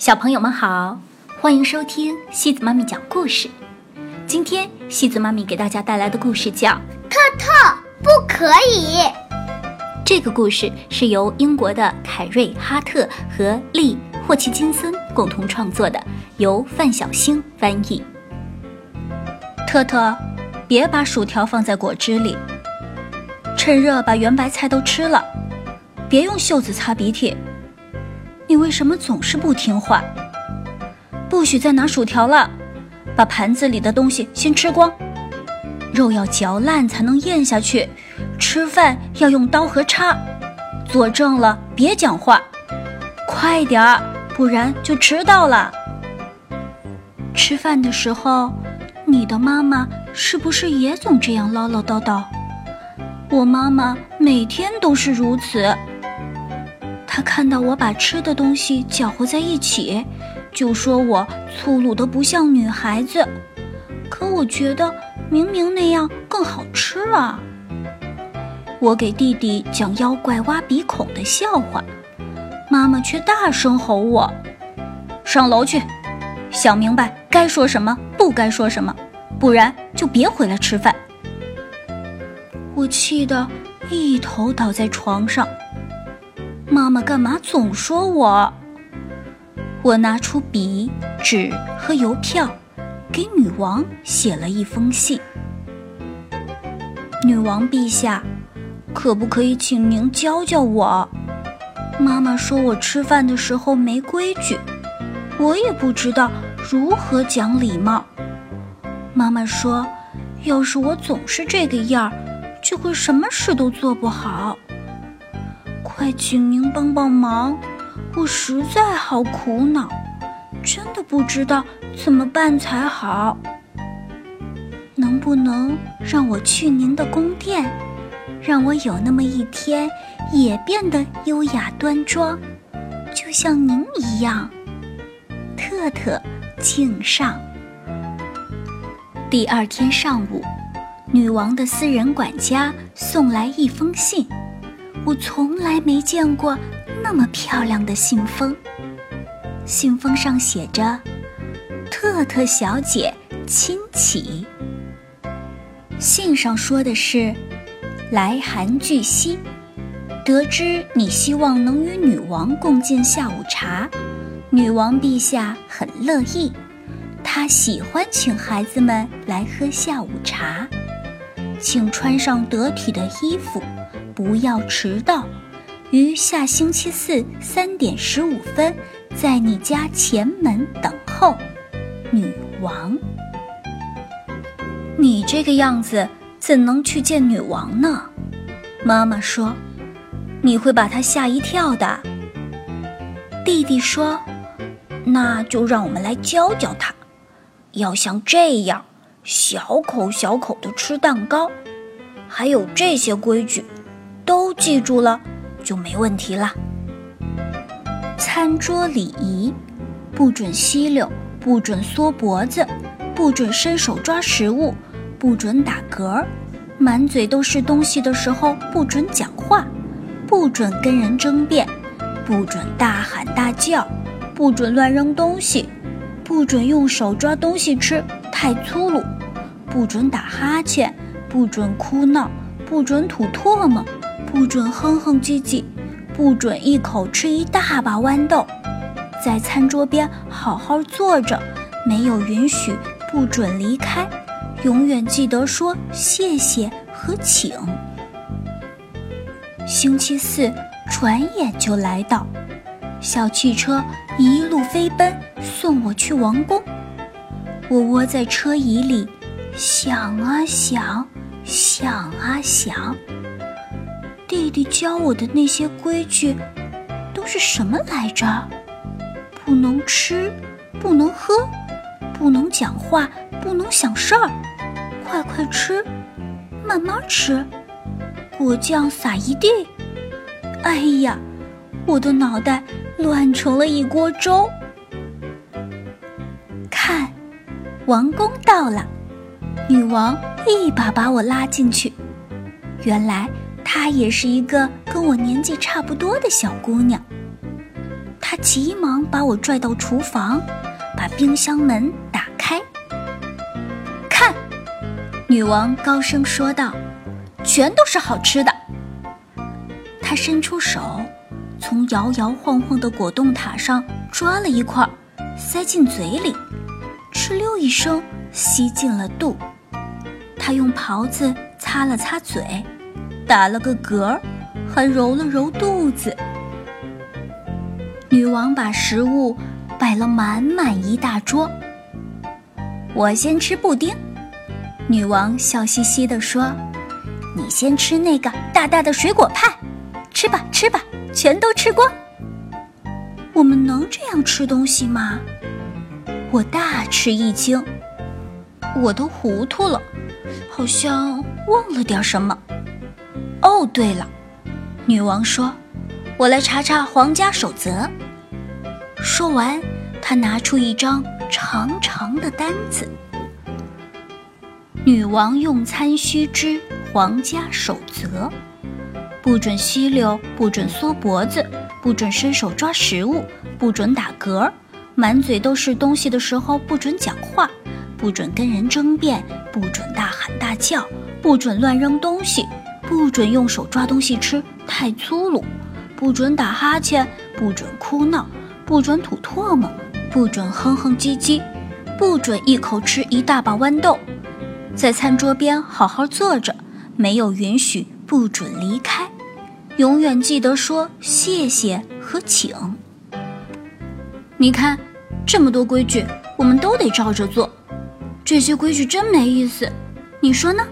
小朋友们好，欢迎收听西子妈咪讲故事。今天西子妈咪给大家带来的故事叫《特特不可以》。这个故事是由英国的凯瑞·哈特和利·霍奇金森共同创作的，由范小星翻译。特特，别把薯条放在果汁里。趁热把圆白菜都吃了，别用袖子擦鼻涕。你为什么总是不听话？不许再拿薯条了，把盘子里的东西先吃光。肉要嚼烂才能咽下去，吃饭要用刀和叉。坐正了，别讲话，快点儿，不然就迟到了。吃饭的时候，你的妈妈是不是也总这样唠唠叨叨？我妈妈每天都是如此。看到我把吃的东西搅和在一起，就说我粗鲁的不像女孩子。可我觉得明明那样更好吃啊！我给弟弟讲妖怪挖鼻孔的笑话，妈妈却大声吼我：“上楼去，想明白该说什么，不该说什么，不然就别回来吃饭。”我气得一头倒在床上。妈妈干嘛总说我？我拿出笔、纸和邮票，给女王写了一封信。女王陛下，可不可以请您教教我？妈妈说我吃饭的时候没规矩，我也不知道如何讲礼貌。妈妈说，要是我总是这个样儿，就会什么事都做不好。请您帮帮忙，我实在好苦恼，真的不知道怎么办才好。能不能让我去您的宫殿，让我有那么一天也变得优雅端庄，就像您一样？特特敬上。第二天上午，女王的私人管家送来一封信。我从来没见过那么漂亮的信封。信封上写着：“特特小姐亲启。”信上说的是：“来函巨蜥，得知你希望能与女王共进下午茶，女王陛下很乐意，她喜欢请孩子们来喝下午茶，请穿上得体的衣服。”不要迟到，于下星期四三点十五分，在你家前门等候，女王。你这个样子怎能去见女王呢？妈妈说，你会把她吓一跳的。弟弟说，那就让我们来教教她，要像这样小口小口的吃蛋糕，还有这些规矩。都记住了，就没问题了。餐桌礼仪：不准吸溜，不准缩脖子，不准伸手抓食物，不准打嗝，满嘴都是东西的时候不准讲话，不准跟人争辩，不准大喊大叫，不准乱扔东西，不准用手抓东西吃，太粗鲁，不准打哈欠，不准哭闹，不准吐唾沫。不准哼哼唧唧，不准一口吃一大把豌豆，在餐桌边好好坐着，没有允许，不准离开，永远记得说谢谢和请。星期四转眼就来到，小汽车一路飞奔送我去王宫，我窝在车椅里，想啊想，想啊想。弟弟教我的那些规矩都是什么来着？不能吃，不能喝，不能讲话，不能想事儿，快快吃，慢慢吃，果酱撒一地。哎呀，我的脑袋乱成了一锅粥。看，王宫到了，女王一把把我拉进去，原来。她也是一个跟我年纪差不多的小姑娘，她急忙把我拽到厨房，把冰箱门打开。看，女王高声说道：“全都是好吃的。”她伸出手，从摇摇晃晃的果冻塔上抓了一块，塞进嘴里，哧溜一声吸进了肚。她用袍子擦了擦嘴，打了个嗝，还揉了揉肚子。女王把食物摆了满满一大桌。我先吃布丁，女王笑嘻嘻地说：“你先吃那个大大的水果派，吃吧吃吧，全都吃光。”我们能这样吃东西吗？我大吃一惊，我都糊涂了，好像忘了点什么。哦，对了，女王说。我来查查皇家守则。说完，她拿出一张长长的单子。女王用餐须知皇家守则：不准吸溜，不准缩脖子，不准伸手抓食物，不准打嗝，满嘴都是东西的时候不准讲话，不准跟人争辩，不准大喊大叫，不准乱扔东西，不准用手抓东西吃，太粗鲁。不准打哈欠，不准哭闹，不准吐唾沫，不准哼哼唧唧，不准一口吃一大把豌豆，在餐桌边好好坐着，没有允许，不准离开，永远记得说谢谢和请。你看，这么多规矩，我们都得照着做，这些规矩真没意思，你说呢？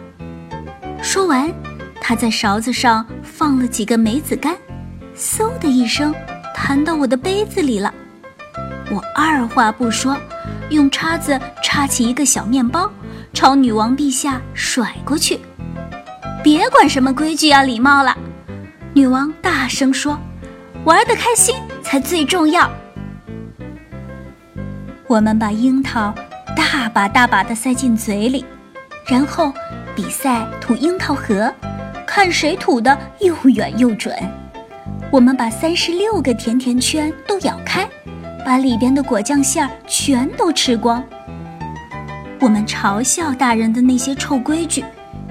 说完，他在勺子上放了几个梅子干。嗖的一声，弹到我的杯子里了。我二话不说，用叉子叉起一个小面包，朝女王陛下甩过去。别管什么规矩要礼貌了，女王大声说：“玩得开心才最重要。”我们把樱桃大把大把的塞进嘴里，然后比赛吐樱桃核，看谁吐的又远又准。我们把三十六个甜甜圈都咬开，把里边的果酱馅儿全都吃光。我们嘲笑大人的那些臭规矩，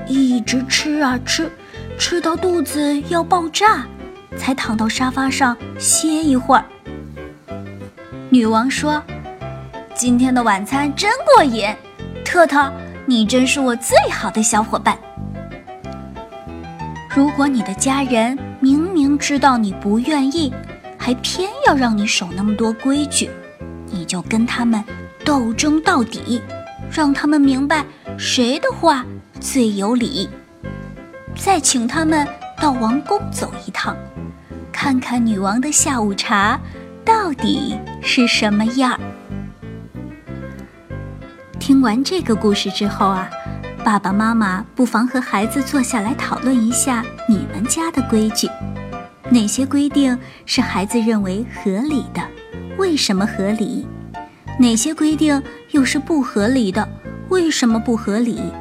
一直吃啊吃，吃到肚子要爆炸，才躺到沙发上歇一会儿。女王说：“今天的晚餐真过瘾，特特，你真是我最好的小伙伴。如果你的家人……”明明知道你不愿意，还偏要让你守那么多规矩，你就跟他们斗争到底，让他们明白谁的话最有理。再请他们到王宫走一趟，看看女王的下午茶到底是什么样儿。听完这个故事之后啊。爸爸妈妈不妨和孩子坐下来讨论一下你们家的规矩，哪些规定是孩子认为合理的？为什么合理？哪些规定又是不合理的？为什么不合理？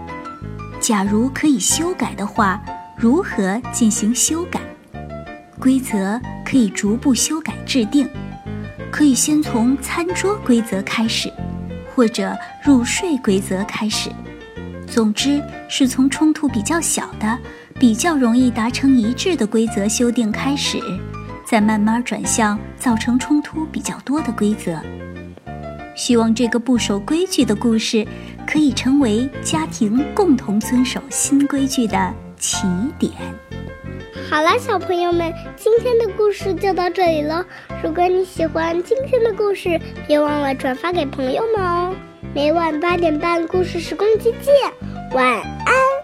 假如可以修改的话，如何进行修改？规则可以逐步修改制定，可以先从餐桌规则开始，或者入睡规则开始。总之，是从冲突比较小的、比较容易达成一致的规则修订开始，再慢慢转向造成冲突比较多的规则。希望这个不守规矩的故事，可以成为家庭共同遵守新规矩的起点。好了，小朋友们，今天的故事就到这里了。如果你喜欢今天的故事，别忘了转发给朋友们哦。每晚八点半，故事时光机见，晚安。